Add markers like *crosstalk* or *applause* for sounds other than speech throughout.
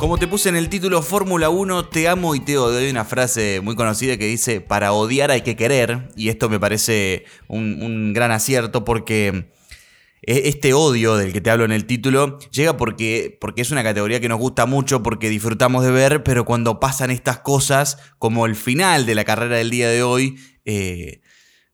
Como te puse en el título Fórmula 1, te amo y te odio. Hay una frase muy conocida que dice, para odiar hay que querer. Y esto me parece un, gran acierto porque e, este odio del que te hablo en el título llega porque, porque es una categoría que nos gusta mucho, porque disfrutamos de ver, pero cuando pasan estas cosas, como el final de la carrera del día de hoy, eh,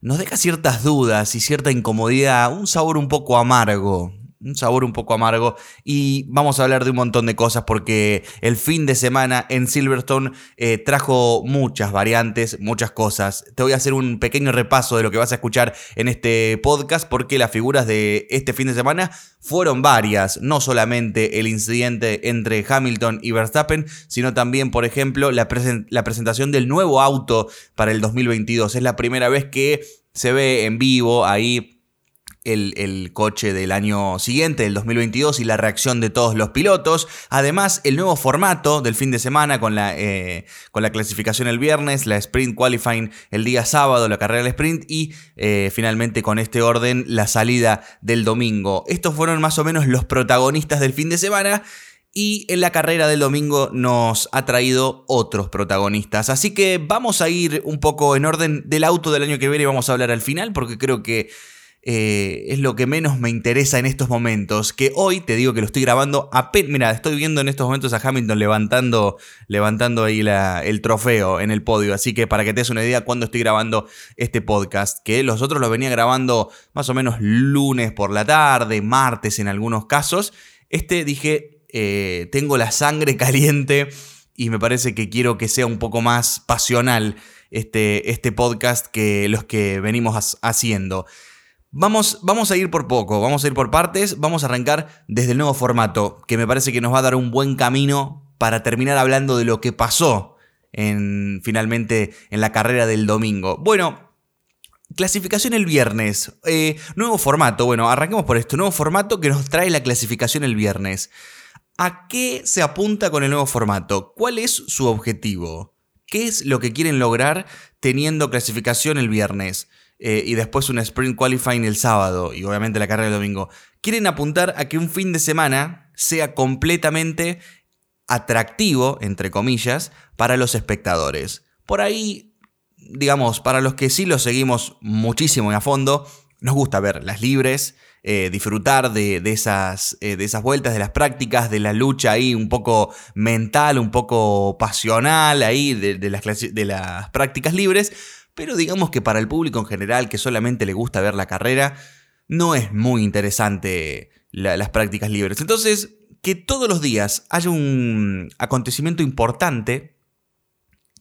nos deja ciertas dudas y cierta incomodidad, un sabor un poco amargo un sabor un poco amargo y vamos a hablar de un montón de cosas porque el fin de semana en Silverstone eh, trajo muchas variantes, muchas cosas. Te voy a hacer un pequeño repaso de lo que vas a escuchar en este podcast porque las figuras de este fin de semana fueron varias, no solamente el incidente entre Hamilton y Verstappen, sino también, por ejemplo, la, la presentación del nuevo auto para el 2022. Es la primera vez que se ve en vivo ahí el, coche del año siguiente, del 2022, y la reacción de todos los pilotos. Además, el nuevo formato del fin de semana con la, eh, con la clasificación el viernes, la sprint qualifying el día sábado, la carrera del sprint y eh, finalmente con este orden la salida del domingo. Estos fueron más o menos los protagonistas del fin de semana. Y en la carrera del domingo nos ha traído otros protagonistas. Así que vamos a ir un poco en orden del auto del año que viene y vamos a hablar al final porque creo que eh, es lo que menos me interesa en estos momentos. Que hoy te digo que lo estoy grabando apenas. Mira, estoy viendo en estos momentos a Hamilton levantando, levantando ahí el trofeo en el podio. Así que para que te des una idea cuando estoy grabando este podcast. Que los otros lo venía grabando más o menos lunes por la tarde, martes en algunos casos. Este dije, eh, tengo la sangre *laughs* caliente y me parece que quiero que sea un poco más pasional este, este podcast que los que venimos haciendo. Vamos, vamos a ir por poco, vamos a ir por partes, vamos a arrancar desde el nuevo formato, que me parece que nos va a dar un buen camino para terminar hablando de lo que pasó en, finalmente en la carrera del domingo. Bueno, clasificación el viernes, eh, nuevo formato, bueno, arranquemos por esto, nuevo formato que nos trae la clasificación el viernes. ¿A qué se apunta con el nuevo formato? ¿Cuál es su objetivo? ¿Qué es lo que quieren lograr teniendo clasificación el viernes? Eh, y después un sprint qualifying el sábado y obviamente la carrera el domingo, quieren apuntar a que un fin de semana sea completamente atractivo, entre comillas, para los espectadores. Por ahí, digamos, para los que sí lo seguimos muchísimo y a fondo, nos gusta ver las libres, eh, disfrutar de, esas, eh, de, esas, vueltas, de las prácticas, de la lucha ahí un poco mental, un poco pasional ahí, de, las, de las prácticas libres, pero digamos que para el público en general que solamente le gusta ver la carrera, no es muy interesante las prácticas libres. Entonces, que todos los días haya un acontecimiento importante,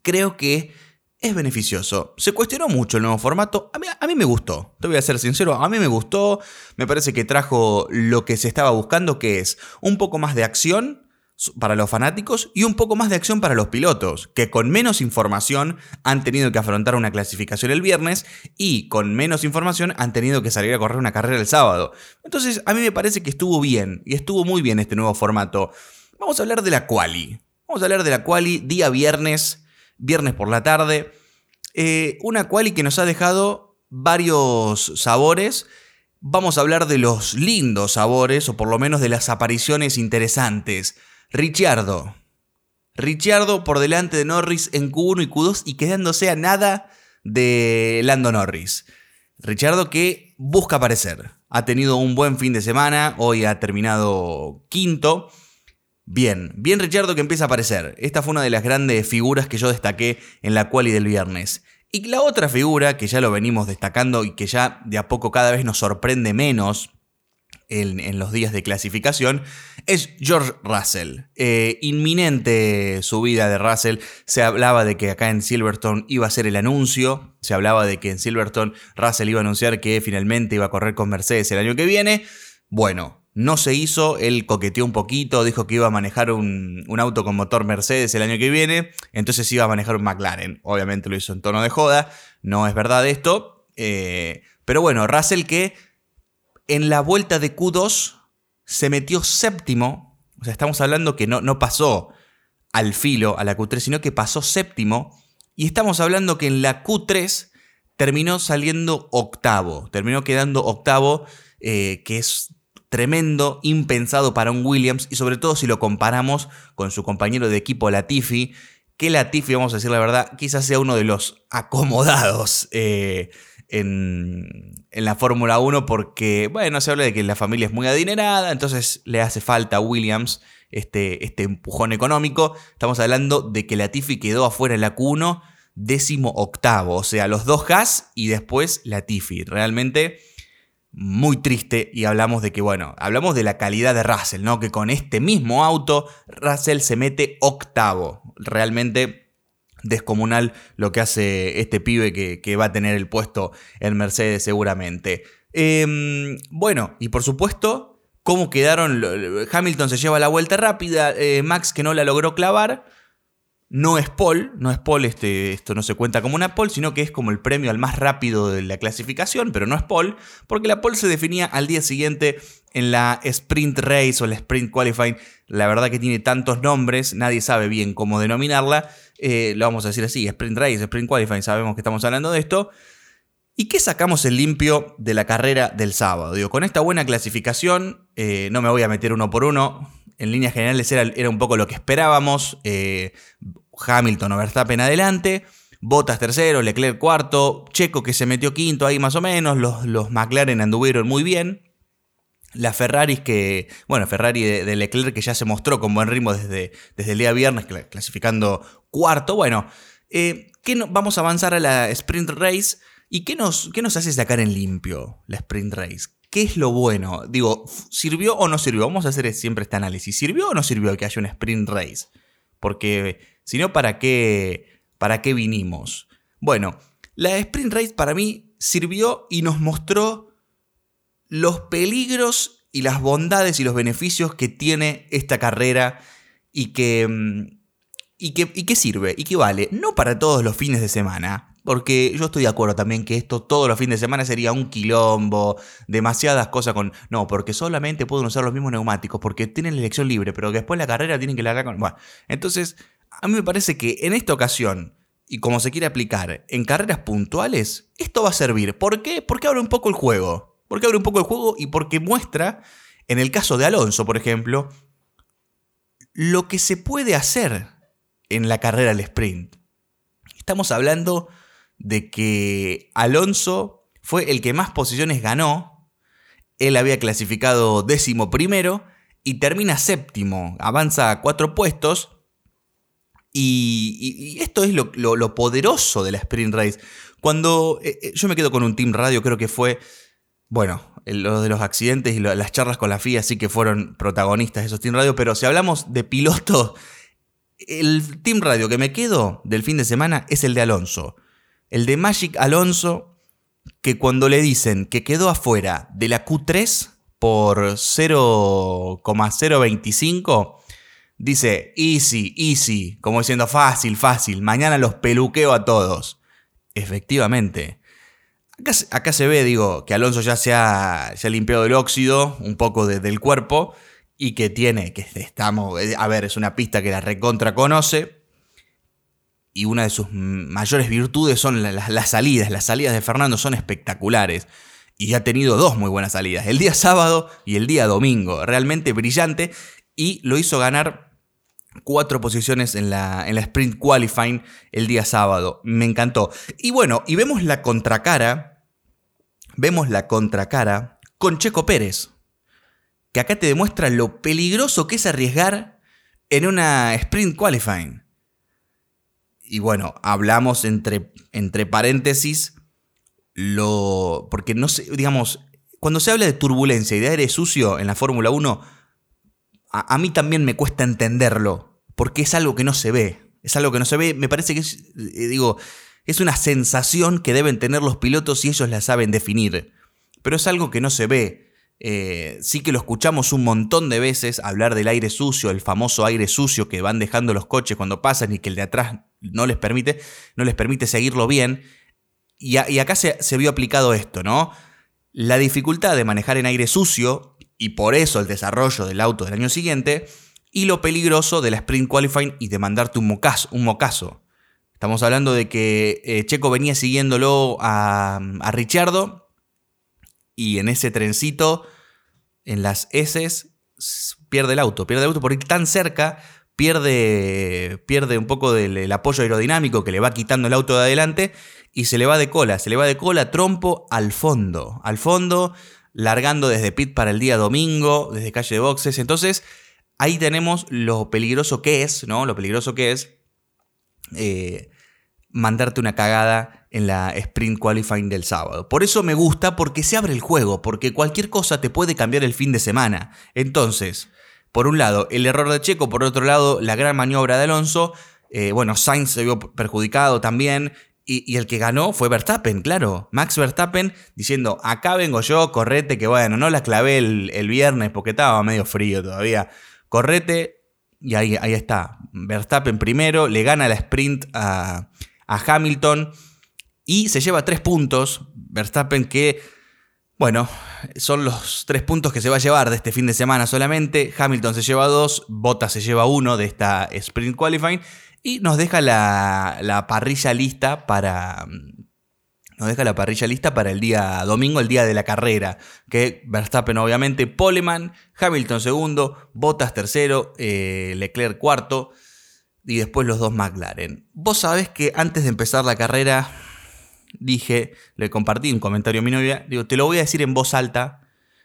creo que es beneficioso. Se cuestionó mucho el nuevo formato. A mí, a mí, me gustó. Te voy a ser sincero. A mí me gustó. Me parece que trajo lo que se estaba buscando, que es un poco más de acción para los fanáticos y un poco más de acción para los pilotos, que con menos información han tenido que afrontar una clasificación el viernes y con menos información han tenido que salir a correr una carrera el sábado. Entonces a mí me parece que estuvo bien y estuvo muy bien este nuevo formato. Vamos a hablar de la quali. Vamos a hablar de la quali día viernes, viernes por la tarde. Eh, una quali que nos ha dejado varios sabores. Vamos a hablar de los lindos sabores o por lo menos de las apariciones interesantes. Ricciardo. Ricciardo por delante de Norris en Q1 y Q2 y quedándose a nada de Lando Norris. Ricciardo que busca aparecer. Ha tenido un buen fin de semana, hoy ha terminado quinto. Bien, bien Ricciardo que empieza a aparecer. Esta fue una de las grandes figuras que yo destaqué en la quali del viernes. Y la otra figura que ya lo venimos destacando y que ya de a poco cada vez nos sorprende menos en, los días de clasificación es George Russell. Eh, inminente subida de Russell. Se hablaba de que acá en Silverstone iba a ser el anuncio. Se hablaba de que en Silverstone Russell iba a anunciar que finalmente iba a correr con Mercedes el año que viene. Bueno, no se hizo, él coqueteó un poquito, dijo que iba a manejar un, auto con motor Mercedes el año que viene, entonces iba a manejar un McLaren. Obviamente lo hizo en tono de joda, no es verdad esto. Eh, pero bueno, Russell que en la vuelta de Q2 se metió séptimo. O sea, estamos hablando que no, no pasó al filo a la Q3, sino que pasó séptimo. Y estamos hablando que en la Q3 terminó saliendo octavo. Terminó quedando octavo, eh, que es tremendo, impensado para un Williams y sobre todo si lo comparamos con su compañero de equipo Latifi, que Latifi, vamos a decir la verdad, quizás sea uno de los acomodados eh, en, la Fórmula 1 porque, bueno, se habla de que la familia es muy adinerada, entonces le hace falta a Williams este, este empujón económico. Estamos hablando de que Latifi quedó afuera en la Q1 décimo octavo, o sea, los dos Haas y después Latifi. Realmente muy triste y hablamos de que, bueno, hablamos de la calidad de Russell, ¿no? Que con este mismo auto Russell se mete octavo. Realmente descomunal lo que hace este pibe que, va a tener el puesto en Mercedes seguramente. Em, bueno, y por supuesto, ¿cómo quedaron? Hamilton se lleva la vuelta rápida, eh, Max que no la logró clavar. No es Paul, no es Paul, este, esto no se cuenta como una Paul, sino que es como el premio al más rápido de la clasificación, pero no es Paul, porque la Paul se definía al día siguiente en la Sprint Race o la Sprint Qualifying. La verdad que tiene tantos nombres, nadie sabe bien cómo denominarla. Eh, lo vamos a decir así, Sprint Race, Sprint Qualifying, sabemos que estamos hablando de esto. ¿Y qué sacamos el limpio de la carrera del sábado? Con esta buena clasificación, eh, no me voy a meter uno por uno, en líneas generales era, era un poco lo que esperábamos. Eh, Hamilton o Verstappen adelante. Bottas tercero, Leclerc cuarto, Checo que se metió quinto ahí más o menos, los, los McLaren anduvieron muy bien. Las Ferraris que, bueno, Ferrari de, Leclerc que ya se mostró con buen ritmo desde, desde el día viernes, clasificando cuarto. Bueno, eh, vamos a avanzar a la Sprint Race. ¿Y qué nos, qué nos hace sacar en limpio la Sprint Race? ¿Qué es lo bueno? Digo, ¿sirvió o no sirvió? Vamos a hacer siempre este análisis. ¿Sirvió o no sirvió que haya una sprint race? Porque si no, ¿para qué, ¿para qué vinimos? Bueno, la sprint race para mí sirvió y nos mostró los peligros y las bondades y los beneficios que tiene esta carrera y que, mm, y que, y que sirve y que vale. No para todos los fines de semana, porque yo estoy de acuerdo también que esto todos los fines de semana sería un quilombo, demasiadas cosas con... No, porque solamente pueden usar los mismos neumáticos, porque tienen la elección libre, pero después la carrera tienen que largar con... Bueno, entonces, a mí me parece que en esta ocasión, y como se quiere aplicar en carreras puntuales, esto va a servir. ¿Por qué? Porque abre un poco el juego. Porque abre un poco el juego y porque muestra, en el caso de Alonso, por ejemplo, lo que se puede hacer en la carrera al sprint. Estamos hablando de que Alonso fue el que más posiciones ganó. Él había clasificado décimo primero y termina séptimo. Avanza a cuatro puestos. Y, esto es lo, poderoso de la Sprint Race. Cuando eh, eh, yo me quedo con un Team Radio, creo que fue, bueno, lo de los accidentes y las charlas con la FIA sí que fueron protagonistas esos Team Radio, pero si hablamos de pilotos, el Team Radio que me quedo del fin de semana es el de Alonso. El de Magic Alonso, que cuando le dicen que quedó afuera de la Q3 por 0,025, dice easy, easy, como diciendo fácil, fácil, mañana los peluqueo a todos. Efectivamente. Acá, se ve, digo, que Alonso ya se ha, se ha limpiado el óxido un poco del cuerpo y que tiene, que estamos, a ver, es una pista que la recontra conoce, y una de sus mayores virtudes son las, salidas. Las salidas de Fernando son espectaculares. Y ha tenido dos muy buenas salidas, el día sábado y el día domingo. Realmente brillante y lo hizo ganar cuatro posiciones en la, en la sprint qualifying el día sábado. Me encantó. Y bueno, y vemos la contracara, vemos la contracara con Checo Pérez, que acá te demuestra lo peligroso que es arriesgar en una sprint qualifying y bueno, hablamos entre, entre paréntesis lo. Porque no sé, digamos, cuando se habla de turbulencia y de aire sucio en la Fórmula 1, a, mí también me cuesta entenderlo, porque es algo que no se ve. Es algo que no se ve, me parece que es, eh, digo, es una sensación que deben tener los pilotos y ellos la saben definir. Pero es algo que no se ve. Eh, sí que lo escuchamos un montón de veces hablar del aire sucio, el famoso aire sucio que van dejando los coches cuando pasan y que el de atrás no les permite, no les permite seguirlo bien. Y, acá se, vio aplicado esto, ¿no? La dificultad de manejar en aire sucio, y por eso el desarrollo del auto del año siguiente, y lo peligroso de la sprint qualifying y de mandarte un mocazo. Un mocazo. Estamos hablando de que eh, Checo venía siguiéndolo a, a Richardo y en ese trencito en las S pierde el auto, pierde el auto por ir tan cerca, pierde, pierde un poco del apoyo aerodinámico que le va quitando el auto de adelante y se le va de cola, se le va de cola trompo al fondo, al fondo, largando desde pit para el día domingo, desde calle de boxes. Entonces, ahí tenemos lo peligroso que es, ¿no? Lo peligroso que es eh, mandarte una cagada en la sprint qualifying del sábado. Por eso me gusta, porque se abre el juego, porque cualquier cosa te puede cambiar el fin de semana. Entonces, por un lado, el error de Checo, por otro lado, la gran maniobra de Alonso. Eh, bueno, Sainz se vio perjudicado también. Y, el que ganó fue Verstappen, claro. Max Verstappen diciendo, acá vengo yo, correte, que bueno, no la clavé el, viernes porque estaba medio frío todavía. Correte, y ahí, ahí está. Verstappen primero, le gana la sprint a, a Hamilton y se lleva tres puntos. Verstappen que bueno, son los tres puntos que se va a llevar de este fin de semana solamente. Hamilton se lleva dos, Bottas se lleva uno de esta sprint qualifying y nos deja la, parrilla lista para nos deja la parrilla lista para el día domingo, el día de la carrera. Que Verstappen, obviamente, Poleman, Hamilton segundo, Bottas tercero, eh, Leclerc cuarto y después los dos McLaren. Vos sabés que antes de empezar la carrera dije, le compartí un comentario a mi novia, digo, te lo voy a decir en voz alta,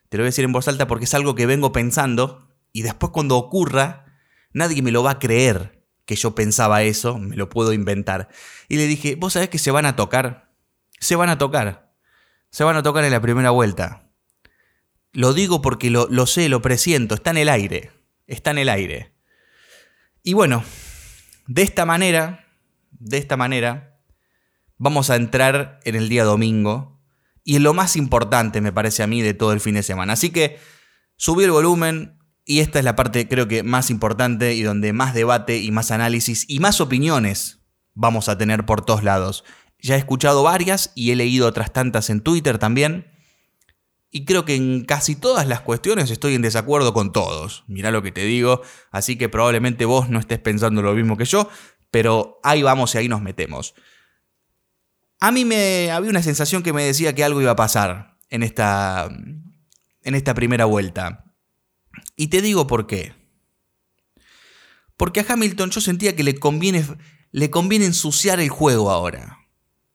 te lo voy a decir en voz alta porque es algo que vengo pensando y después cuando ocurra, nadie me lo va a creer que yo pensaba eso, me lo puedo inventar. Y le dije, vos sabés que se van a tocar, se van a tocar, se van a tocar en la primera vuelta. Lo digo porque lo, lo sé, lo presiento, está en el aire, está en el aire. Y bueno, de esta manera, de esta manera, vamos a entrar en el día domingo y en lo más importante, me parece a mí, de todo el fin de semana. Así que subí el volumen y esta es la parte creo que más importante y donde más debate y más análisis y más opiniones vamos a tener por todos lados. Ya he escuchado varias y he leído otras tantas en Twitter también. Y creo que en casi todas las cuestiones estoy en desacuerdo con todos. Mirá lo que te digo. Así que probablemente vos no estés pensando lo mismo que yo. Pero ahí vamos y ahí nos metemos. A mí me había una sensación que me decía que algo iba a pasar en esta, en esta primera vuelta. Y te digo por qué. Porque a Hamilton yo sentía que le conviene, le conviene ensuciar el juego ahora.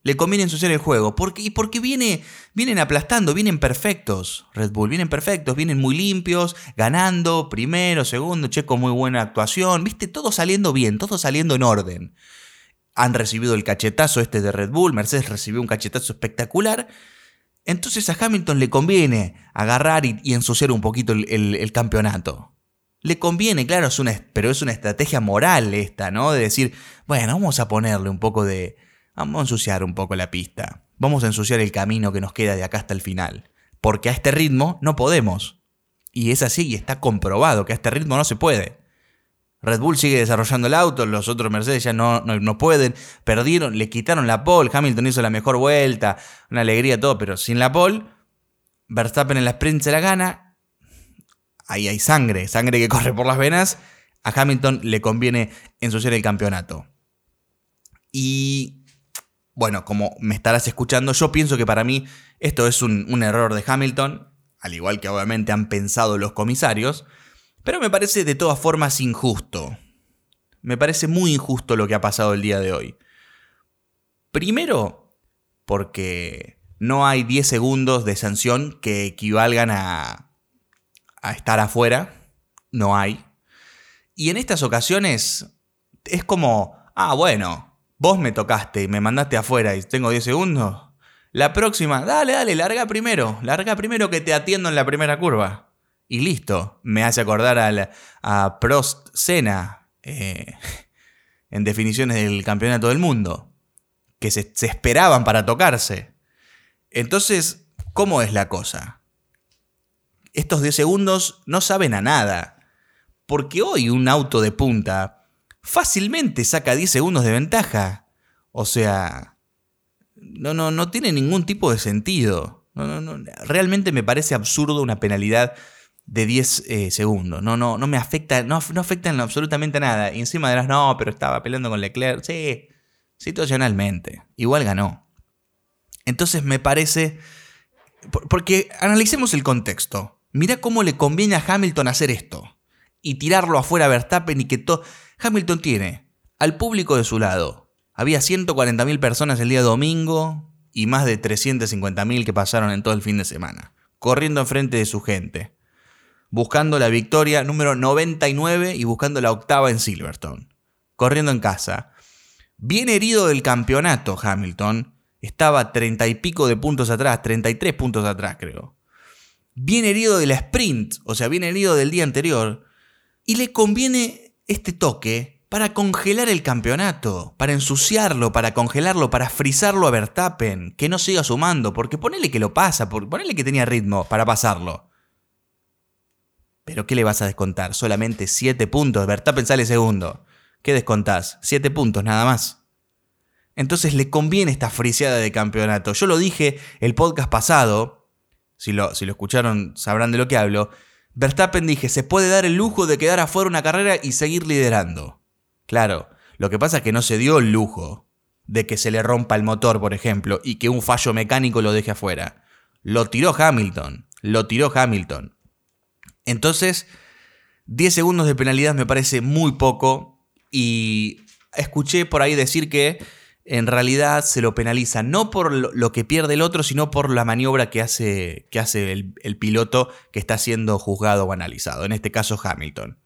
Le conviene ensuciar el juego. Porque, y porque viene, vienen aplastando, vienen perfectos. Red Bull, vienen perfectos, vienen muy limpios, ganando, primero, segundo, Checo muy buena actuación. Viste, todo saliendo bien, todo saliendo en orden han recibido el cachetazo este de Red Bull, Mercedes recibió un cachetazo espectacular. Entonces a Hamilton le conviene agarrar y, ensuciar un poquito el, campeonato. Le conviene, claro, es una, pero es una estrategia moral esta, ¿no? De decir, bueno, vamos a ponerle un poco de... Vamos a ensuciar un poco la pista. Vamos a ensuciar el camino que nos queda de acá hasta el final. Porque a este ritmo no podemos. Y es así, y está comprobado que a este ritmo no se puede. Red Bull sigue desarrollando el auto, los otros Mercedes ya no, no, pueden, perdieron, le quitaron la pole, Hamilton hizo la mejor vuelta, una alegría todo, pero sin la pole, Verstappen en la sprint se la gana, ahí hay sangre, sangre que corre por las venas, a Hamilton le conviene ensuciar el campeonato. Y bueno, como me estarás escuchando, yo pienso que para mí esto es un, un error de Hamilton, al igual que obviamente han pensado los comisarios, pero me parece de todas formas injusto. Me parece muy injusto lo que ha pasado el día de hoy. Primero, porque no hay 10 segundos de sanción que equivalgan a, a estar afuera. No hay. Y en estas ocasiones es como, ah, bueno, vos me tocaste y me mandaste afuera y tengo 10 segundos. La próxima, dale, dale, larga primero. Larga primero que te atiendo en la primera curva. Y listo. Me hace acordar a, Prost Senna eh, *laughs* en definiciones del campeonato del mundo. Que se, se esperaban para tocarse. Entonces, ¿cómo es la cosa? Estos 10 segundos no saben a nada. Porque hoy un auto de punta fácilmente saca 10 segundos de ventaja. O sea, no, no, no tiene ningún tipo de sentido. No, no, no. Realmente me parece absurdo una penalidad de 10 eh, segundos. No, no, no me afecta, no, no afecta en absolutamente nada. Y encima de las no, pero estaba peleando con Leclerc. Sí, situacionalmente. Igual ganó. Entonces me parece. Porque analicemos el contexto. Mirá cómo le conviene a Hamilton hacer esto. Y tirarlo afuera a Verstappen y que todo... Hamilton tiene al público de su lado. Había 140.000 personas el día domingo y más de 350.000 que pasaron en todo el fin de semana. Corriendo enfrente de su gente. Buscando la victoria número 99 y buscando la octava en Silverstone. Corriendo en casa. Bien herido del campeonato, Hamilton. Estaba 30 y pico de puntos atrás, 33 puntos atrás creo. Bien herido de la sprint, o sea, bien herido del día anterior. Y le conviene este toque para congelar el campeonato, para ensuciarlo, para congelarlo, para frizarlo a Verstappen, que no siga sumando, porque ponele que lo pasa, ponele que tenía ritmo para pasarlo. Pero ¿qué le vas a descontar? Solamente 7 puntos, Verstappen sale segundo. ¿Qué descontás? 7 puntos nada más. Entonces le conviene esta friseada de campeonato. Yo lo dije el podcast pasado, si lo, si lo escucharon sabrán de lo que hablo. Verstappen dije, se puede dar el lujo de quedar afuera una carrera y seguir liderando. Claro, lo que pasa es que no se dio el lujo de que se le rompa el motor, por ejemplo, y que un fallo mecánico lo deje afuera. Lo tiró Hamilton, lo tiró Hamilton. Entonces, 10 segundos de penalidad me parece muy poco y escuché por ahí decir que en realidad se lo penaliza no por lo que pierde el otro, sino por la maniobra que hace, que hace el, el, piloto que está siendo juzgado o analizado, en este caso Hamilton.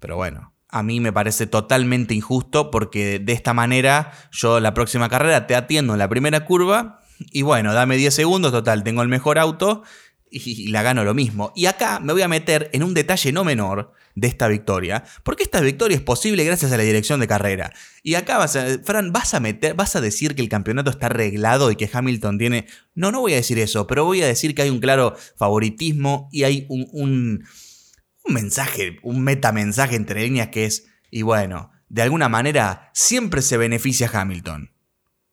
Pero bueno, a mí me parece totalmente injusto porque de esta manera yo la próxima carrera te atiendo en la primera curva y bueno, dame 10 segundos, total, tengo el mejor auto y la gano lo mismo. Y acá me voy a meter en un detalle no menor de esta victoria, porque esta victoria es posible gracias a la dirección de carrera. Y acá Fran, vas a meter, vas a decir que el campeonato está arreglado y que Hamilton tiene... No, no voy a decir eso, pero voy a decir que hay un claro favoritismo y hay un, un, un mensaje, un metamensaje entre líneas que es, y bueno, de alguna manera siempre se beneficia Hamilton.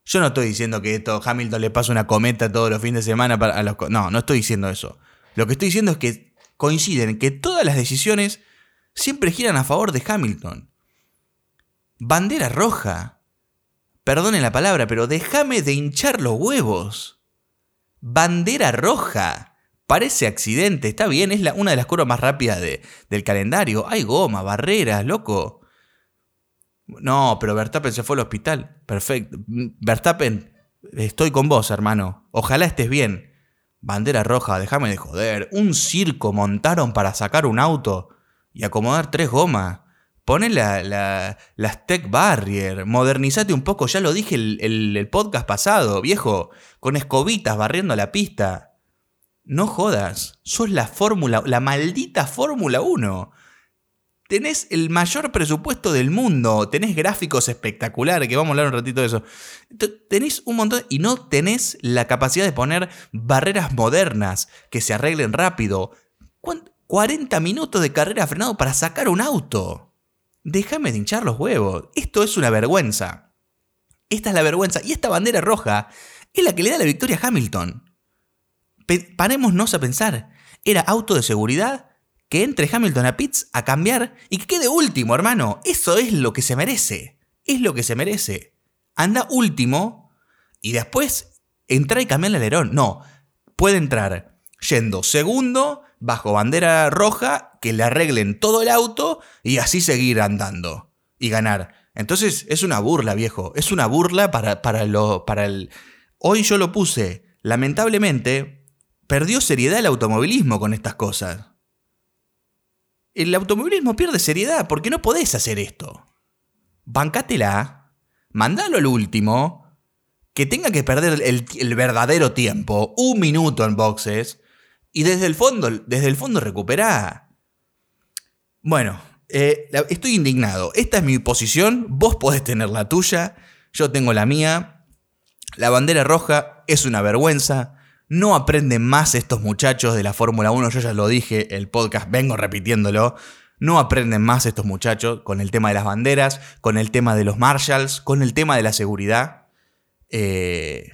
Yo no estoy diciendo que esto Hamilton le pasa una cometa todos los fines de semana para los... No, no estoy diciendo eso. Lo que estoy diciendo es que coinciden que todas las decisiones siempre giran a favor de Hamilton. Bandera roja. Perdone la palabra, pero déjame de hinchar los huevos. Bandera roja. Parece accidente, está bien, es la, una de las curvas más rápidas del calendario. Hay goma, barreras, loco. No, pero Verstappen se fue al hospital. Perfecto. Verstappen, estoy con vos, hermano. Ojalá estés bien. Bandera roja, déjame de joder. Un circo montaron para sacar un auto y acomodar tres gomas. Pone la, la, las Tech Barrier. Modernizate un poco, ya lo dije el, el podcast pasado, viejo. Con escobitas barriendo la pista. No jodas. Sos la fórmula, la maldita Fórmula 1 tenés el mayor presupuesto del mundo, tenés gráficos espectaculares, que vamos a hablar un ratito de eso. Tenés un montón y no tenés la capacidad de poner barreras modernas que se arreglen rápido. 40 minutos de carrera frenado para sacar un auto. Déjame de hinchar los huevos. Esto es una vergüenza. Esta es la vergüenza. Y esta bandera roja es la que le da la victoria a Hamilton. parémonos a pensar. ¿Era auto de seguridad? Que entre Hamilton a Pitts a cambiar y que quede último, hermano. Eso es lo que se merece. Es lo que se merece. Anda último y después entra y cambia el alerón. No, puede entrar yendo segundo, bajo bandera roja, que le arreglen todo el auto y así seguir andando y ganar. Entonces es una burla, viejo. Es una burla para, para, lo, para el... Hoy yo lo puse. Lamentablemente, perdió seriedad el automovilismo con estas cosas el automovilismo pierde seriedad porque no podés hacer esto. Bancátela, mandalo al último, que tenga que perder el, verdadero tiempo, un minuto en boxes, y desde el fondo, desde el fondo recuperá. Bueno, eh, estoy indignado. Esta es mi posición, vos podés tener la tuya, yo tengo la mía. La bandera roja es una vergüenza. No aprenden más estos muchachos de la Fórmula 1, yo ya lo dije, el podcast vengo repitiéndolo. No aprenden más estos muchachos con el tema de las banderas, con el tema de los marshals, con el tema de la seguridad. Eh,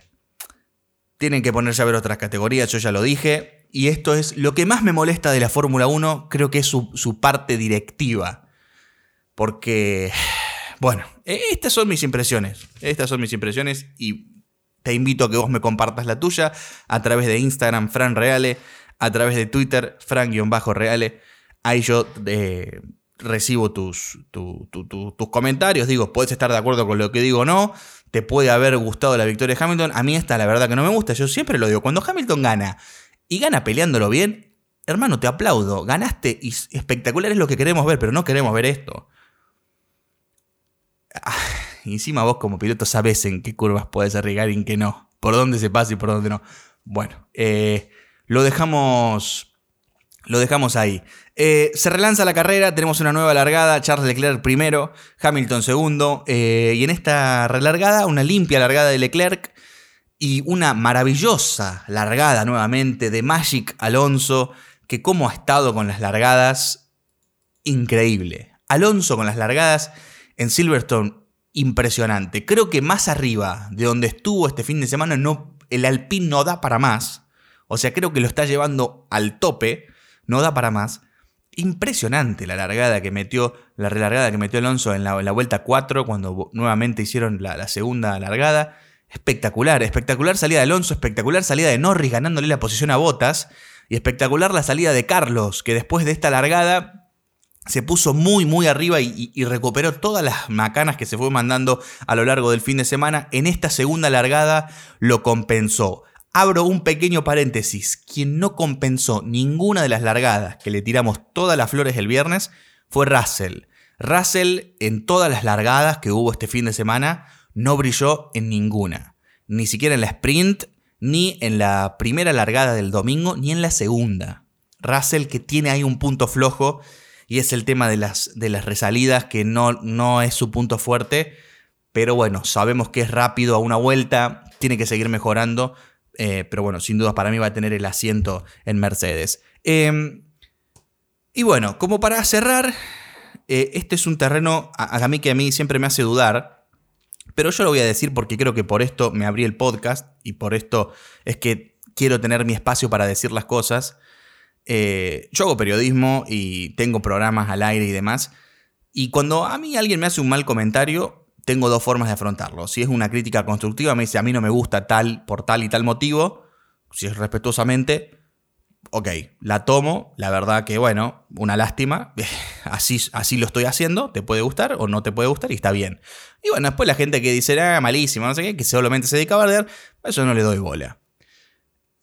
tienen que ponerse a ver otras categorías, yo ya lo dije. Y esto es lo que más me molesta de la Fórmula 1, creo que es su, su parte directiva. Porque, *sighs* bueno, estas son mis impresiones. Estas son mis impresiones y te invito a que vos me compartas la tuya a través de Instagram, Fran Reale, a través de Twitter, Frank-Reale. Ahí yo eh, recibo tus, tus comentarios. Digo, puedes estar de acuerdo con lo que digo o no. Te puede haber gustado la victoria de Hamilton. A mí esta, la verdad, que no me gusta. Yo siempre lo digo. Cuando Hamilton gana y gana peleándolo bien, hermano, te aplaudo. Ganaste y espectacular es lo que queremos ver, pero no queremos ver esto. Ah, encima vos como piloto sabes en qué curvas puedes arriesgar y en qué no. Por dónde se pasa y por dónde no. Bueno, eh, lo dejamos. Lo dejamos ahí. Eh, se relanza la carrera, tenemos una nueva largada, Charles Leclerc primero, Hamilton segundo, eh, y en esta relargada, una limpia largada de Leclerc y una maravillosa largada nuevamente de Magic Alonso, que como ha estado con las largadas, increíble. Alonso con las largadas en Silverstone, impresionante. Creo que más arriba de donde estuvo este fin de semana, no, el Alpine no da para más. O sea, creo que lo está llevando al tope, no da para más. Impresionante la largada que metió, la relargada que metió Alonso en la, vuelta 4 cuando nuevamente hicieron la, segunda largada. Espectacular, espectacular salida de Alonso, espectacular salida de Norris ganándole la posición a Botas y espectacular la salida de Carlos, que después de esta largada se puso muy muy arriba y, recuperó todas las macanas que se fue mandando a lo largo del fin de semana. En esta segunda largada lo compensó. Abro un pequeño paréntesis. Quien no compensó ninguna de las largadas que le tiramos todas las flores el viernes fue Russell. Russell en todas las largadas que hubo este fin de semana no brilló en ninguna. Ni siquiera en la sprint, ni en la primera largada del domingo, ni en la segunda. Russell que tiene ahí un punto flojo y es el tema de las, de las resalidas que no, no es su punto fuerte. Pero bueno, sabemos que es rápido a una vuelta, tiene que seguir mejorando eh, pero bueno, sin duda para mí va a tener el asiento en Mercedes. Em, y bueno, como para cerrar, eh, este es un terreno a, mí que a mí siempre me hace dudar, pero yo lo voy a decir porque creo que por esto me abrí el podcast y por esto es que quiero tener mi espacio para decir las cosas. Eh, yo hago periodismo y tengo programas al aire y demás. Y cuando a mí alguien me hace un mal comentario, tengo dos formas de afrontarlo. Si es una crítica constructiva, me dice a mí no me gusta tal por tal y tal motivo. Si es respetuosamente, ok, la tomo. La verdad que, bueno, una lástima. *laughs* Así, así lo estoy haciendo. Te puede gustar o no te puede gustar y está bien. Y bueno, después la gente que dice, ah, malísimo, no sé qué, que solamente se dedica a bardear, eso no le doy bola.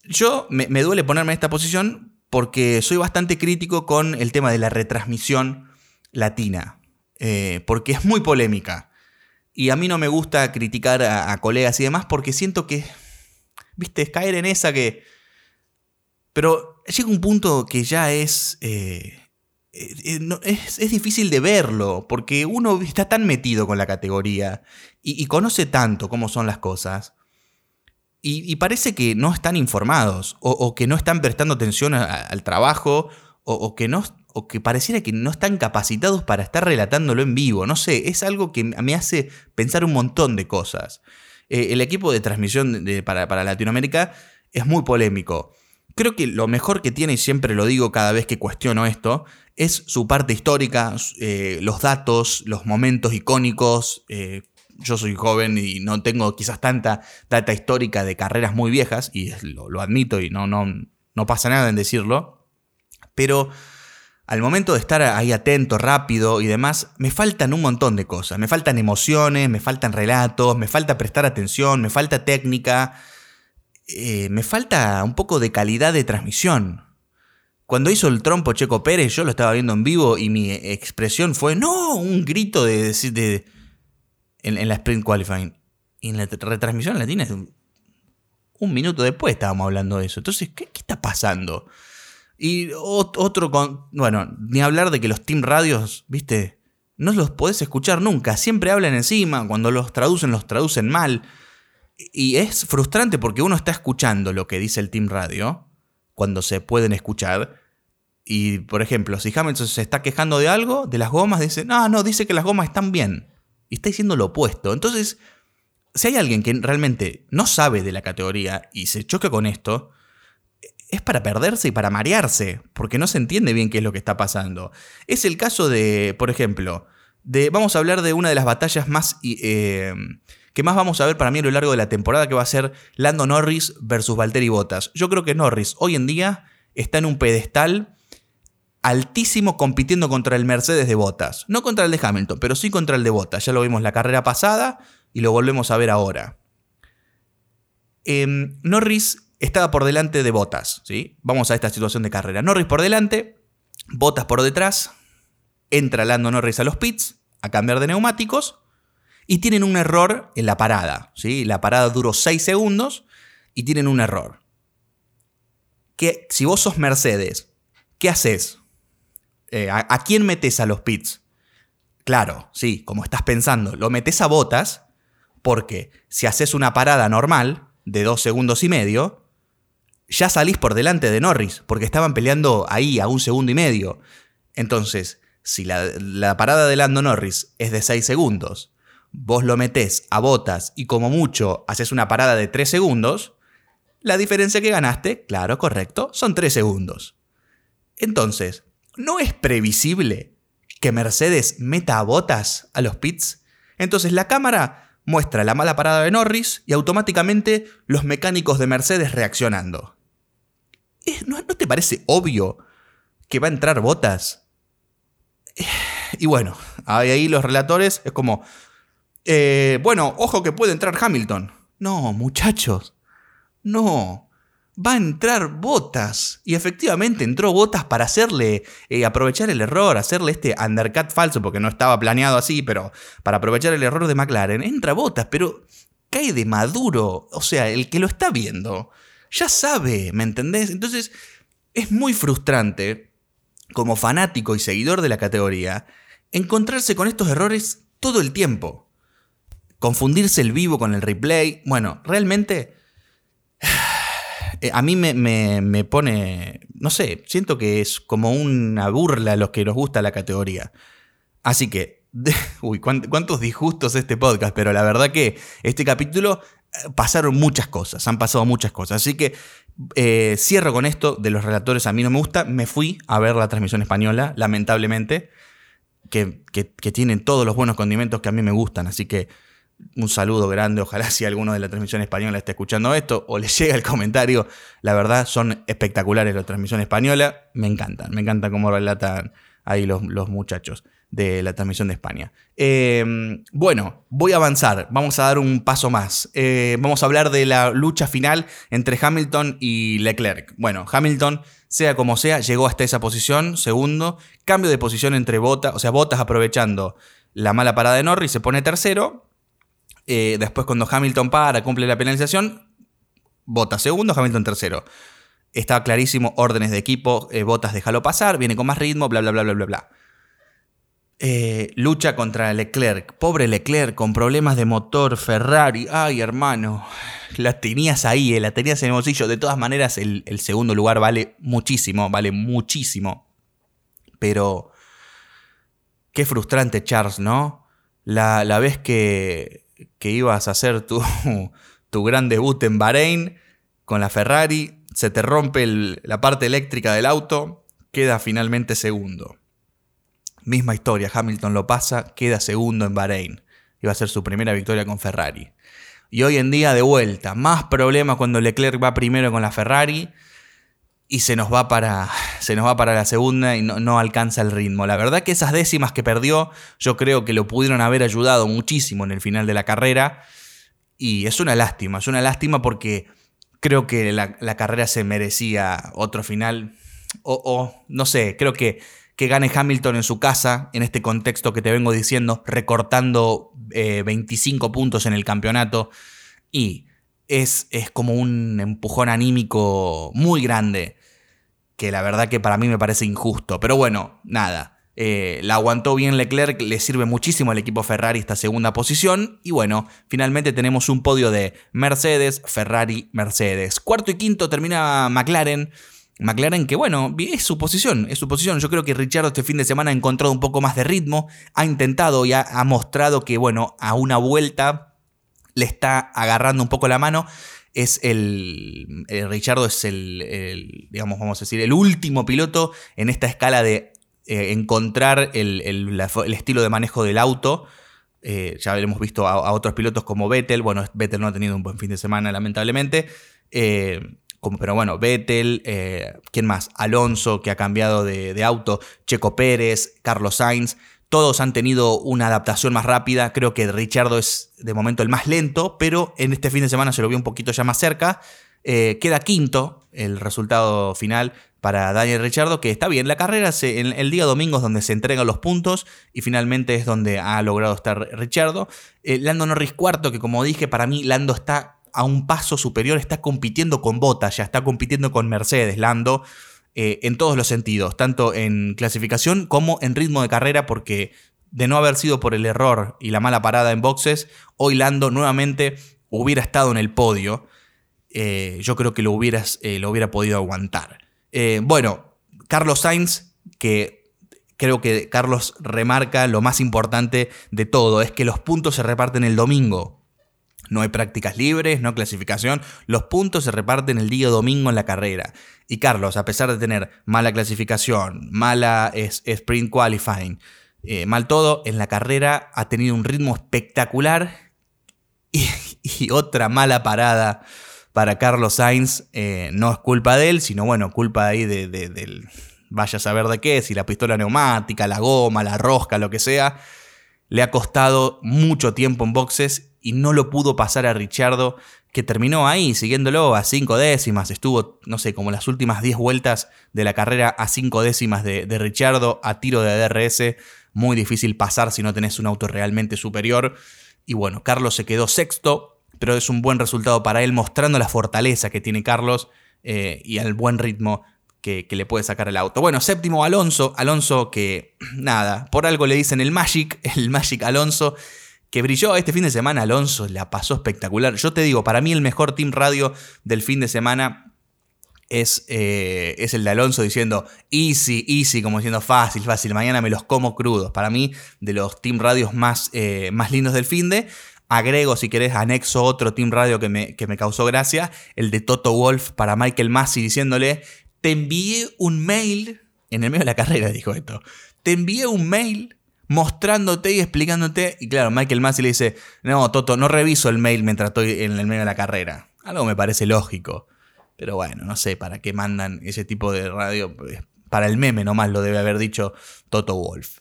Yo me, duele ponerme en esta posición porque soy bastante crítico con el tema de la retransmisión latina. Eh, porque es muy polémica. Y a mí no me gusta criticar a, colegas y demás porque siento que, viste, es caer en esa que... Pero llega un punto que ya es, eh, eh, es... difícil de verlo, porque uno está tan metido con la categoría y, conoce tanto cómo son las cosas, y, parece que no están informados, o, que no están prestando atención al trabajo, o, que no o que pareciera que no están capacitados para estar relatándolo en vivo. No sé, es algo que me hace pensar un montón de cosas. Eh, el equipo de transmisión para, Latinoamérica es muy polémico. Creo que lo mejor que tiene, y siempre lo digo cada vez que cuestiono esto, es su parte histórica, eh, los datos, los momentos icónicos. Eh, yo soy joven y no tengo quizás tanta data histórica de carreras muy viejas, y lo, admito y no, no, no pasa nada en decirlo, pero al momento de estar ahí atento, rápido y demás, me faltan un montón de cosas. Me faltan emociones, me faltan relatos, me falta prestar atención, me falta técnica, eh, me falta un poco de calidad de transmisión. Cuando hizo el trompo Checo Pérez, yo lo estaba viendo en vivo y mi expresión fue, no, un grito de, de, en, la sprint qualifying. Y en la retransmisión latina, un minuto después estábamos hablando de eso. Entonces, ¿qué, está pasando? Y otro. Bueno, ni hablar de que los team radios, viste, no los podés escuchar nunca. Siempre hablan encima. Cuando los traducen, los traducen mal. Y es frustrante porque uno está escuchando lo que dice el team radio. Cuando se pueden escuchar. Y, por ejemplo, si Hamilton se está quejando de algo, de las gomas, dice, no, no, dice que las gomas están bien. Y está diciendo lo opuesto. Entonces, si hay alguien que realmente no sabe de la categoría y se choca con esto, es para perderse y para marearse, porque no se entiende bien qué es lo que está pasando. Es el caso de, por ejemplo, de, vamos a hablar de una de las batallas más... Eh, que más vamos a ver para mí a lo largo de la temporada, que va a ser Lando Norris versus Valtteri Bottas. Yo creo que Norris hoy en día está en un pedestal altísimo compitiendo contra el Mercedes de Bottas. No contra el de Hamilton, pero sí contra el de Bottas. Ya lo vimos la carrera pasada y lo volvemos a ver ahora. Em, Norris estaba por delante de Bottas. ¿sí? Vamos a esta situación de carrera. Norris por delante, Bottas por detrás. Entra Lando Norris a los pits a cambiar de neumáticos y tienen un error en la parada. ¿sí? La parada duró 6 segundos y tienen un error. Que si vos sos Mercedes, ¿qué haces? Eh, ¿a, ¿a, quién metes a los pits? Claro, sí, como estás pensando, lo metes a botas porque si haces una parada normal de 2 segundos y medio, ya salís por delante de Norris, porque estaban peleando ahí a un segundo y medio. Entonces, si la, parada de Lando Norris es de 6 segundos vos lo metés a botas y como mucho haces una parada de 3 segundos, la diferencia que ganaste, claro, correcto, son 3 segundos. Entonces, ¿no es previsible que Mercedes meta botas a los pits? Entonces la cámara muestra la mala parada de Norris y automáticamente los mecánicos de Mercedes reaccionando. ¿No, te parece obvio que va a entrar botas? Y bueno, ahí los relatores es como, eh, bueno, ojo que puede entrar Hamilton. No, muchachos. No. Va a entrar Botas. Y efectivamente entró Botas para hacerle. Eh, aprovechar el error, hacerle este undercut falso, porque no estaba planeado así, pero para aprovechar el error de McLaren. Entra Botas, pero cae de maduro. O sea, el que lo está viendo. Ya sabe, ¿me entendés? Entonces, es muy frustrante, como fanático y seguidor de la categoría, encontrarse con estos errores todo el tiempo confundirse el vivo con el replay. Bueno, realmente eh, a mí me, pone, no sé, siento que es como una burla a los que nos gusta la categoría. Así que, *laughs* uy, cuántos disgustos este podcast, pero la verdad que este capítulo eh, pasaron muchas cosas, han pasado muchas cosas. Así que eh, cierro con esto de los relatores, a mí no me gusta, me fui a ver la transmisión española, lamentablemente, que, que, que tienen todos los buenos condimentos que a mí me gustan, así que un saludo grande, ojalá si alguno de la transmisión española esté escuchando esto o le llega el comentario, la verdad son espectaculares la transmisión española, me encantan, me encanta cómo relatan ahí los, muchachos de la transmisión de España. Em, bueno, voy a avanzar, vamos a dar un paso más. Eh, vamos a hablar de la lucha final entre Hamilton y Leclerc. Bueno, Hamilton, sea como sea, llegó hasta esa posición, segundo, cambio de posición entre Botas, o sea, Botas aprovechando la mala parada de Norris, se pone tercero, eh, después, cuando Hamilton para, cumple la penalización, Bota segundo, Hamilton tercero. Estaba clarísimo, órdenes de equipo, eh, Botas déjalo pasar, viene con más ritmo, bla, bla, bla, bla, bla, bla. Eh, lucha contra Leclerc. Pobre Leclerc, con problemas de motor, Ferrari. Ay, hermano. La tenías ahí, la tenías en el bolsillo. De todas maneras, el, segundo lugar vale muchísimo, vale muchísimo. Pero. Qué frustrante, Charles, ¿no? La, la vez que que ibas a hacer tu, *laughs* tu gran debut en Bahrein con la Ferrari, se te rompe la parte eléctrica del auto, queda finalmente segundo. Misma historia, Hamilton lo pasa, queda segundo en Bahrein. Iba a ser su primera victoria con Ferrari. Y hoy en día de vuelta, más problemas cuando Leclerc va primero con la Ferrari y se nos va para, se nos va para la segunda y no, no, alcanza el ritmo. La verdad que esas décimas que perdió, yo creo que lo pudieron haber ayudado muchísimo en el final de la carrera. Y es una lástima, es una lástima porque creo que la, carrera se merecía otro final. O, no sé, creo que, que gane Hamilton en su casa, en este contexto que te vengo diciendo, recortando 25 eh, puntos en el campeonato. Y es, es como un empujón anímico muy grande que la verdad que para mí me parece injusto. Pero bueno, nada. Eh, la aguantó bien Leclerc, le sirve muchísimo al equipo Ferrari esta segunda posición. Y bueno, finalmente tenemos un podio de Mercedes, Ferrari, Mercedes. Cuarto y quinto termina McLaren. McLaren que bueno, es su posición, es su posición. Yo creo que Richard este fin de semana ha encontrado un poco más de ritmo, ha intentado y ha, ha mostrado que bueno, a una vuelta le está agarrando un poco la mano es el, el eh, Richardo es el, digamos, vamos a decir, el último piloto en esta escala de eh, encontrar el, estilo de manejo del auto. Eh, ya hemos visto a, otros pilotos como Vettel, bueno, Vettel no ha tenido un buen fin de semana, lamentablemente. Como, pero bueno, Vettel, ¿quién más? Alonso, que ha cambiado de, de auto, Checo Pérez, Carlos Sainz. Todos han tenido una adaptación más rápida. Creo que Richardo es de momento el más lento, pero en este fin de semana se lo vio un poquito ya más cerca. Eh, queda quinto el resultado final para Daniel Richardo, que está bien. La carrera el día domingo es donde se entregan los puntos y finalmente es donde ha logrado estar Richardo. Eh, Lando Norris cuarto, que como dije, para mí Lando está a un paso superior, está compitiendo con Bota, ya está compitiendo con Mercedes, Lando. Eh, en todos los sentidos, tanto en clasificación como en ritmo de carrera, porque de no haber sido por el error y la mala parada en boxes, hoy Lando nuevamente hubiera estado en el podio. Eh, yo creo que lo, hubieras, eh, lo hubiera podido aguantar. bueno, Carlos Sainz, que creo que Carlos remarca lo más importante de todo, es que los puntos se reparten el domingo. No hay prácticas libres, no clasificación. Los puntos se reparten el día domingo en la carrera. Y Carlos, a pesar de tener mala clasificación, mala sprint qualifying, eh, mal todo, en la carrera ha tenido un ritmo espectacular *laughs* y, otra mala parada para Carlos Sainz. Eh, no es culpa de él, sino bueno, culpa ahí de, del... Vaya a saber de qué, si la pistola neumática, la goma, la rosca, lo que sea. Le ha costado mucho tiempo en boxes y no lo pudo pasar a Richardo, que terminó ahí, siguiéndolo a cinco décimas. Estuvo, no sé, como las últimas 10 vueltas de la carrera a cinco décimas de, de Richardo, a tiro de DRS. Muy difícil pasar si no tenés un auto realmente superior. Y bueno, Carlos se quedó sexto, pero es un buen resultado para él, mostrando la fortaleza que tiene Carlos eh, y el buen ritmo que, le puede sacar el auto. Bueno, séptimo Alonso, Alonso que *clears throat* nada, por algo le dicen el Magic, *laughs* el Magic Alonso, que brilló este fin de semana. Alonso la pasó espectacular. Yo te digo, para mí el mejor team radio del fin de semana es, eh, es, el de Alonso diciendo easy, easy, como diciendo fácil, fácil, mañana me los como crudos. Para mí, de los team radios más, eh, más lindos del fin de. Agrego, si querés, anexo otro team radio que me, que me causó gracia, el de Toto Wolf para Michael Massey diciéndole, te envié un mail, en el medio de la carrera dijo esto, te envié un mail mostrándote y explicándote. Y claro, Michael Massey le dice, no, Toto, no reviso el mail mientras estoy en el medio de la carrera. Algo me parece lógico. Pero bueno, no sé para qué mandan ese tipo de radio. Pues, para el meme nomás lo debe haber dicho Toto Wolf.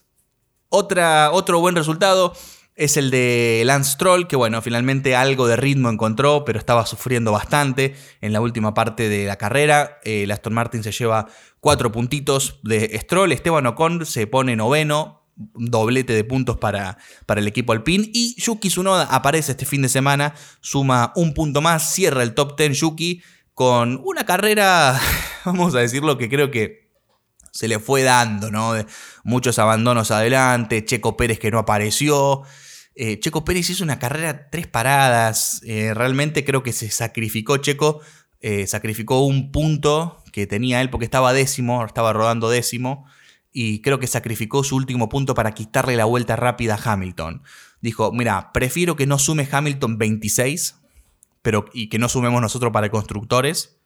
Otra, otro buen resultado es el de Lance Stroll, que bueno, finalmente algo de ritmo encontró, pero estaba sufriendo bastante en la última parte de la carrera. el Aston Martin se lleva cuatro puntitos de Stroll. Esteban Ocon se pone noveno, doblete de puntos para, para, el equipo alpin. Y Yuki Tsunoda aparece este fin de semana, suma un punto más, cierra el top 10 Yuki con una carrera, *laughs* vamos a decirlo, que creo que se le fue dando, ¿no? muchos abandonos adelante, Checo Pérez que no apareció. Eh, Checo Pérez hizo una carrera tres paradas, eh, realmente creo que se sacrificó Checo, eh, sacrificó un punto que tenía él porque estaba décimo, estaba rodando décimo y creo que sacrificó su último punto para quitarle la vuelta rápida a Hamilton. Dijo, mira, prefiero que no sume Hamilton 26 pero, y que no sumemos nosotros para constructores,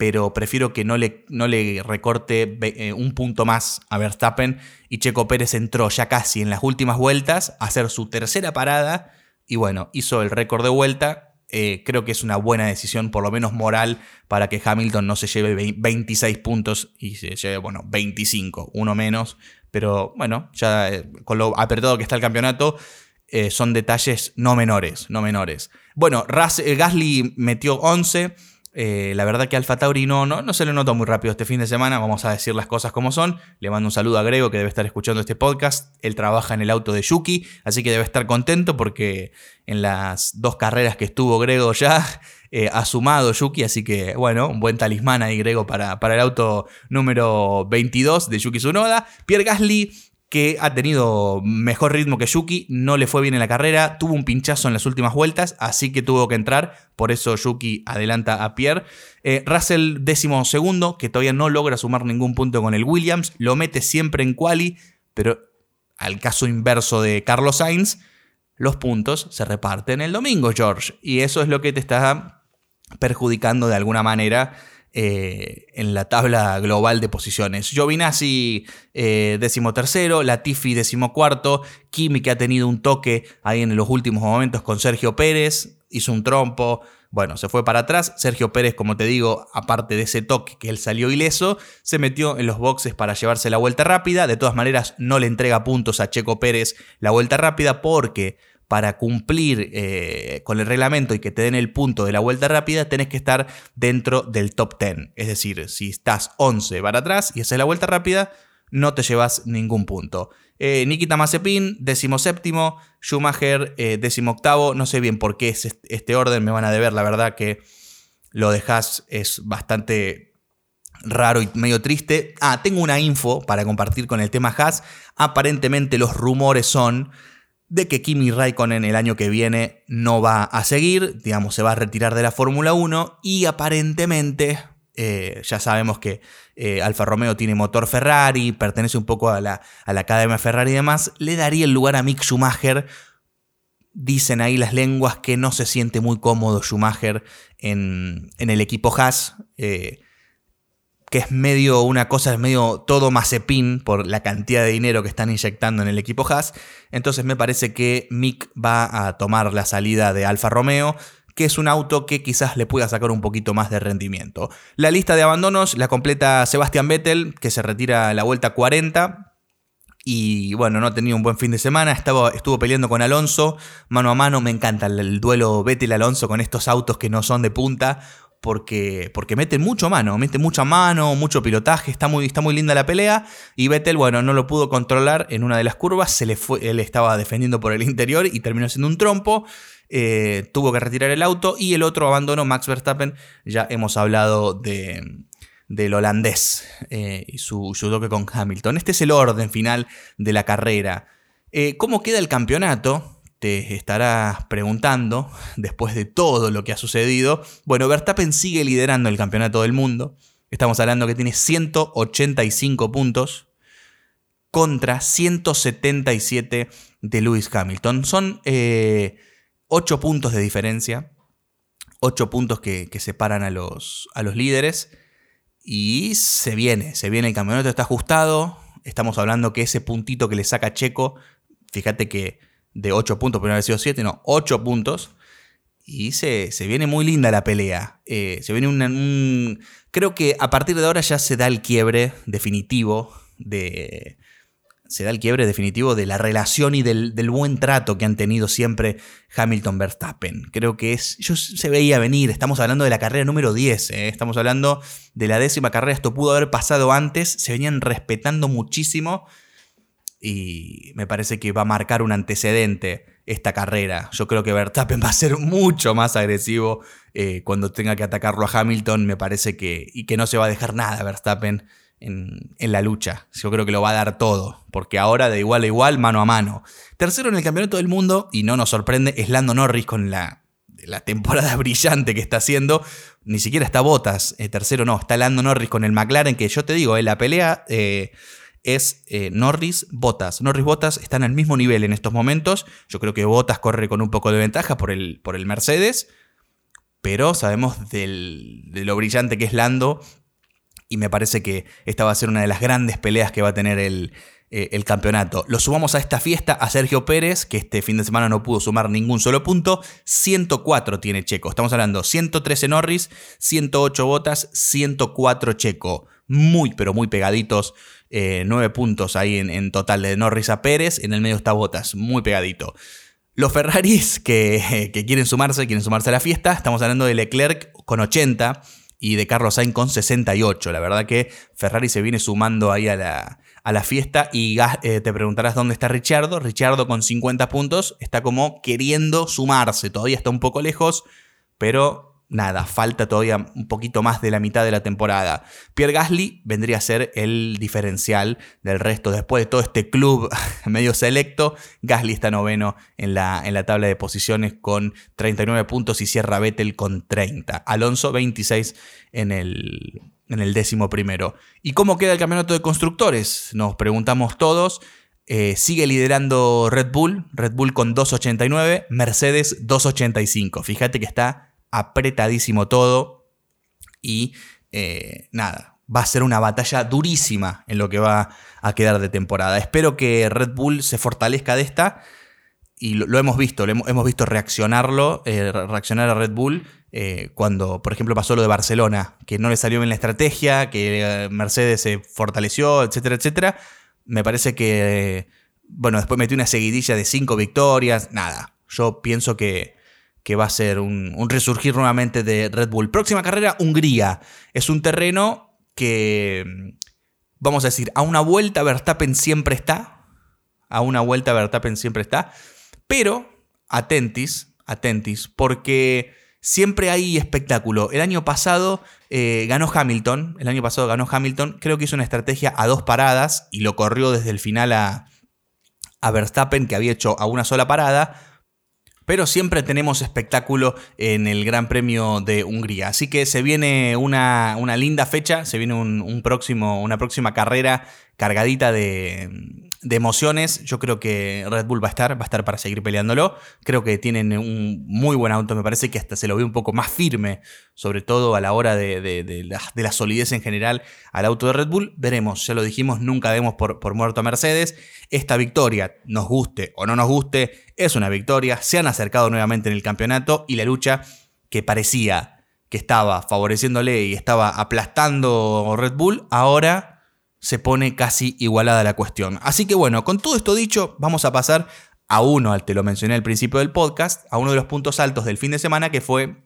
pero prefiero que no le, no le recorte eh, un punto más a Verstappen y Checo Pérez entró ya casi en las últimas vueltas a hacer su tercera parada y bueno, hizo el récord de vuelta eh, creo que es una buena decisión, por lo menos moral, para que Hamilton no se lleve 26 puntos y se lleve, bueno, 25, uno menos. Pero bueno, ya eh, con lo apretado que está el campeonato, son detalles no menores, no menores. Bueno, Gasly metió 11. Eh, la verdad que Alfa Tauri no, no, no se le notó muy rápido este fin de semana, vamos a decir las cosas como son. Le mando un saludo a Grego que debe estar escuchando este podcast. Él trabaja en el auto de Yuki, así que debe estar contento porque en las dos carreras que estuvo Grego ya *laughs* eh, ha sumado Yuki, así que bueno, un buen talismán ahí Grego para, para el auto número 22 de Yuki Tsunoda. Pierre Gasly que ha tenido mejor ritmo que Yuki, no le fue bien en la carrera, tuvo un pinchazo en las últimas vueltas, así que tuvo que entrar, por eso Yuki adelanta a Pierre. Eh, Russell décimo segundo, que todavía no logra sumar ningún punto con el Williams, lo mete siempre en quali, pero al caso inverso de Carlos Sainz, los puntos se reparten el domingo, George, y eso es lo que te está perjudicando de alguna manera eh, en la tabla global de posiciones. Giovinazzi eh, décimo tercero, Latifi décimo cuarto, Kimi que ha tenido un toque ahí en los últimos momentos con Sergio Pérez, hizo un trompo, Bueno, se fue para atrás. Sergio Pérez, como te digo, aparte de ese toque que él salió ileso, se metió en los boxes para llevarse la vuelta rápida. De todas maneras, no le entrega puntos a Checo Pérez la vuelta rápida porque para cumplir eh, con el reglamento y que te den el punto de la vuelta rápida, tenés que estar dentro del top 10. Es decir, si estás 11 para atrás y haces la vuelta rápida, no te llevas ningún punto. Eh, Nikita Mazepin, décimo séptimo. Schumacher, eh, décimo octavo. No sé bien por qué es este orden, me van a deber. La verdad que lo de Haas es bastante raro y medio triste. Ah, tengo una info para compartir con el tema Haas. Aparentemente los rumores son de que Kimi Raikkonen el año que viene no va a seguir, digamos, se va a retirar de la Fórmula 1 y aparentemente eh, ya sabemos que eh, Alfa Romeo tiene motor Ferrari, pertenece un poco a la, a la Academia Ferrari y demás, le daría el lugar a Mick Schumacher. Dicen ahí las lenguas que no se siente muy cómodo Schumacher en, en el equipo Haas, eh, que es medio una cosa, es medio todo Mazepin por la cantidad de dinero que están inyectando en el equipo Haas. Entonces me parece que Mick va a tomar la salida de Alfa Romeo que es un auto que quizás le pueda sacar un poquito más de rendimiento. La lista de abandonos la completa Sebastian Vettel, que se retira a la vuelta 40. Y bueno, no ha tenido un buen fin de semana. Estaba, estuvo peleando con Alonso mano a mano. Me encanta el, duelo Vettel-Alonso con estos autos que no son de punta. Porque, porque meten mucho mano, mete mucha mano, mucho pilotaje, está muy, está muy linda la pelea. Y Vettel, bueno, no lo pudo controlar en una de las curvas, se le fue, él estaba defendiendo por el interior y terminó siendo un trompo. Eh, tuvo que retirar el auto y el otro abandonó Max Verstappen. Ya hemos hablado de, del holandés eh, y su, su, toque con Hamilton. Este es el orden final de la carrera. Eh, ¿Cómo queda el campeonato? Te estarás preguntando después de todo lo que ha sucedido. Bueno, Verstappen sigue liderando el campeonato del mundo. Estamos hablando que tiene 185 puntos contra 177 de Lewis Hamilton. Son 8 puntos de diferencia. 8 puntos que, separan a los, a los líderes. Y se viene, se viene el campeonato, está ajustado. Estamos hablando que ese puntito que le saca Checo, fíjate que de 8 puntos, pero no sido 7, no, 8 puntos. Y se, se, viene muy linda la pelea. Eh, se viene un. Creo que a partir de ahora ya se da el quiebre definitivo de, se da el quiebre definitivo de la relación y del, buen trato que han tenido siempre Hamilton-Verstappen. Creo que es, yo se veía venir, estamos hablando de la carrera número 10, ¿eh? estamos hablando de la décima carrera, esto pudo haber pasado antes, se venían respetando muchísimo y me parece que va a marcar un antecedente esta carrera. Yo creo que Verstappen *laughs* va a ser mucho más agresivo eh, cuando tenga que atacarlo a Hamilton, me parece que, y que no se va a dejar nada Verstappen en, la lucha. Yo creo que lo va a dar todo, porque ahora de igual a igual, mano a mano. Tercero en el Campeonato del Mundo, y no nos sorprende, es Lando Norris con la, la temporada *laughs* brillante que está haciendo. Ni siquiera está Botas, eh, tercero no, está Lando Norris con el McLaren, que yo te digo, eh, la pelea eh, es Norris Botas. Norris Botas están al mismo nivel en estos momentos. Yo creo que Botas corre con un poco de ventaja por el, por el Mercedes. Pero sabemos de lo brillante que es Lando y me parece que esta va a ser una de las grandes peleas que va a tener el, eh, el campeonato. Lo sumamos a esta fiesta a Sergio Pérez, que este fin de semana no pudo sumar ningún solo punto. 104 tiene Checo. Estamos hablando 113 Norris, 108 Botas, 104 Checo. Muy, pero muy pegaditos. 9 eh, puntos ahí en, total de Norris a Pérez. En el medio está Botas, muy pegadito. Los Ferraris que, *laughs* que quieren sumarse, quieren sumarse a la fiesta. Estamos hablando de Leclerc con 80 y de Carlos Sainz con 68. La verdad que Ferrari se viene sumando ahí a la, a la fiesta y eh, te preguntarás dónde está Richardo. Richardo con 50 puntos está como queriendo sumarse, todavía está un poco lejos, pero nada, falta todavía un poquito más de la mitad de la temporada. Pierre Gasly vendría a ser el diferencial del resto. Después de todo este club *laughs* medio selecto, Gasly está noveno en la, en la tabla de posiciones con 39 puntos y cierra Vettel con 30. Alonso 26 en el, en el décimo primero. ¿Y cómo queda el campeonato de constructores? Nos preguntamos todos. Eh, sigue liderando Red Bull, Red Bull con 2.89, Mercedes 2.85. Fíjate que está apretadísimo todo y eh, nada, va a ser una batalla durísima en lo que va a quedar de temporada. Espero que Red Bull se fortalezca de esta y lo, hemos visto, lo hemos, visto reaccionarlo, eh, reaccionar a Red Bull eh, cuando, por ejemplo, pasó lo de Barcelona, que no le salió bien la estrategia, que Mercedes se fortaleció, etcétera, etcétera. Me parece que, bueno, después metió una seguidilla de cinco victorias, nada. Yo pienso que, que va a ser un, un resurgir nuevamente de Red Bull. Próxima carrera, Hungría. Es un terreno que, vamos a decir, a una vuelta Verstappen siempre está. A una vuelta Verstappen siempre está. Pero, atentis, atentis, porque siempre hay espectáculo. El año pasado eh, ganó Hamilton, el año pasado ganó Hamilton, creo que hizo una estrategia a dos paradas y lo corrió desde el final a, a Verstappen, que había hecho a una sola parada. Pero siempre tenemos espectáculo en el Gran Premio de Hungría. Así que se viene una, una linda fecha, se viene un próximo, una próxima carrera cargadita de, emociones. Yo creo que Red Bull va a estar, va a estar para seguir peleándolo. Creo que tienen un muy buen auto, me parece que hasta se lo ve un poco más firme, sobre todo a la hora de, la, solidez en general al auto de Red Bull. Veremos, ya lo dijimos, nunca demos por, por muerto a Mercedes. Esta victoria, nos guste o no nos guste, es una victoria. Se han acercado nuevamente en el campeonato y la lucha que parecía que estaba favoreciéndole y estaba aplastando Red Bull, ahora se pone casi igualada la cuestión. Así que bueno, con todo esto dicho, vamos a pasar a uno, te lo mencioné al principio del podcast, a uno de los puntos altos del fin de semana que fue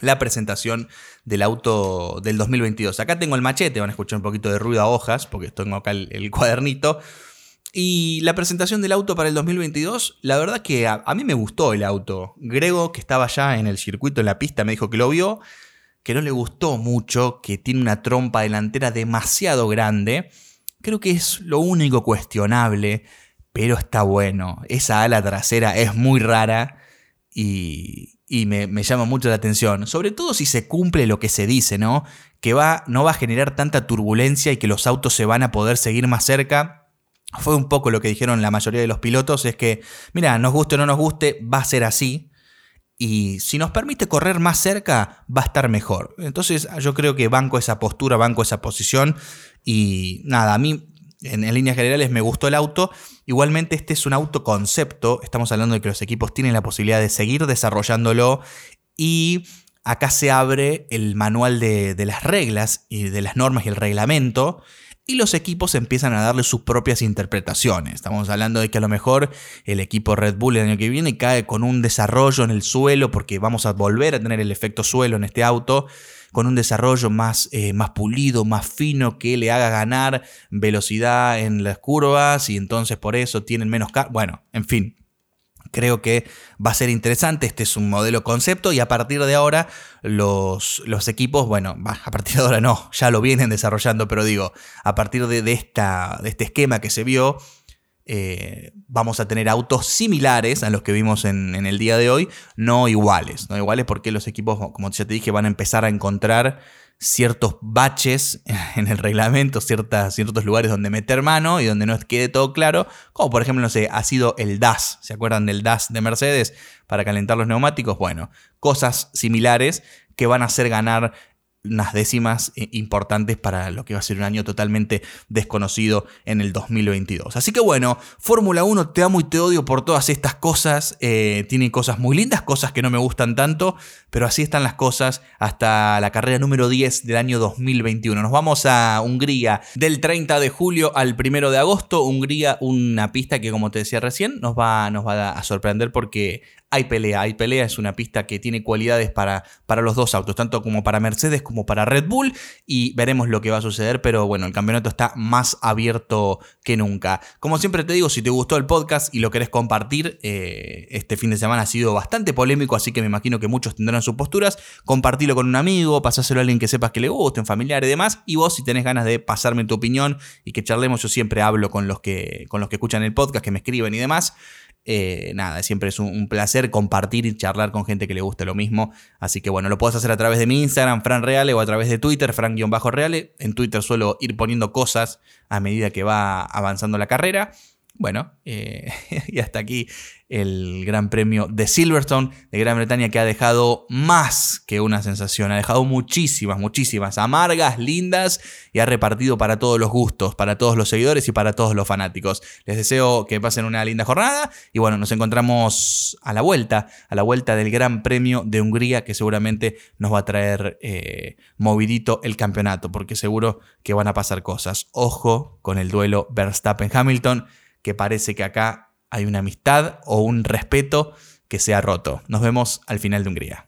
la presentación del auto del 2022. Acá tengo el machete, van a escuchar un poquito de ruido a hojas, porque tengo acá el, cuadernito. Y la presentación del auto para el 2022, la verdad que a, a, mí me gustó el auto. Grego, que estaba ya en el circuito, en la pista, me dijo que lo vio que no le gustó mucho, que tiene una trompa delantera demasiado grande. Creo que es lo único cuestionable, pero está bueno. Esa ala trasera es muy rara y, me, llama mucho la atención. Sobre todo si se cumple lo que se dice, ¿no? Que va, no va a generar tanta turbulencia y que los autos se van a poder seguir más cerca. Fue un poco lo que dijeron la mayoría de los pilotos, es que, mira, nos guste o no nos guste, va a ser así y si nos permite correr más cerca, va a estar mejor. Entonces yo creo que banco esa postura, banco esa posición y nada, a mí en, líneas generales me gustó el auto. Igualmente este es un auto concepto, estamos hablando de que los equipos tienen la posibilidad de seguir desarrollándolo y acá se abre el manual de, de las reglas y de las normas y el reglamento y los equipos empiezan a darle sus propias interpretaciones. Estamos hablando de que a lo mejor el equipo Red Bull el año que viene cae con un desarrollo en el suelo, porque vamos a volver a tener el efecto suelo en este auto, con un desarrollo más, eh, más pulido, más fino, que le haga ganar velocidad en las curvas y entonces por eso tienen menos... Bueno, en fin, Creo que va a ser interesante, este es un modelo concepto y a partir de ahora los, los equipos, bueno, a partir de ahora no, ya lo vienen desarrollando, pero digo, a partir de, esta, de este esquema que se vio, eh, vamos a tener autos similares a los que vimos en, en, el día de hoy, no iguales, no iguales porque los equipos, como ya te dije, van a empezar a encontrar ciertos baches *laughs* en el reglamento, ciertas, ciertos lugares donde meter mano y donde no quede todo claro, como por ejemplo, no sé, ha sido el DAS, ¿se acuerdan del DAS de Mercedes para calentar los neumáticos? Bueno, cosas similares que van a hacer ganar unas décimas eh, importantes para lo que va a ser un año totalmente desconocido en el 2022. Así que bueno, Fórmula 1 te amo y te odio por todas estas cosas. Eh, tiene cosas muy lindas, cosas que no me gustan tanto, pero así están las cosas hasta la carrera número 10 del año 2021. Nos vamos a Hungría del 30 de julio al 1 de agosto. Hungría, una pista que como te decía recién, nos va, nos va a sorprender porque hay pelea, hay pelea, es una pista que tiene cualidades para, para los dos autos, tanto como para Mercedes como para Red Bull, y veremos lo que va a suceder, pero bueno, el campeonato está más abierto que nunca. Como siempre te digo, si te gustó el podcast y lo querés compartir, eh, este fin de semana ha sido bastante polémico, así que me imagino que muchos tendrán sus posturas, compartilo con un amigo, pasáselo a alguien que sepas que le guste, un familiar y demás, y vos si tenés ganas de pasarme tu opinión y que charlemos, yo siempre hablo con los que, con los que escuchan el podcast, que me escriben y demás. Eh, nada, siempre es un, placer compartir y charlar con gente que le guste lo mismo. Así que bueno, lo puedes hacer a través de mi Instagram, Fran Reale, o a través de Twitter, Fran-Reale. En Twitter suelo ir poniendo cosas a medida que va avanzando la carrera. Bueno, eh, *laughs* y hasta aquí el Gran Premio de Silverstone de Gran Bretaña que ha dejado más que una sensación, ha dejado muchísimas, muchísimas, amargas, lindas y ha repartido para todos los gustos, para todos los seguidores y para todos los fanáticos. Les deseo que pasen una linda jornada y bueno, nos encontramos a la vuelta, a la vuelta del Gran Premio de Hungría que seguramente nos va a traer eh, movidito el campeonato porque seguro que van a pasar cosas. Ojo con el duelo Verstappen-Hamilton que parece que acá hay una amistad o un respeto que se ha roto. Nos vemos al final de Hungría.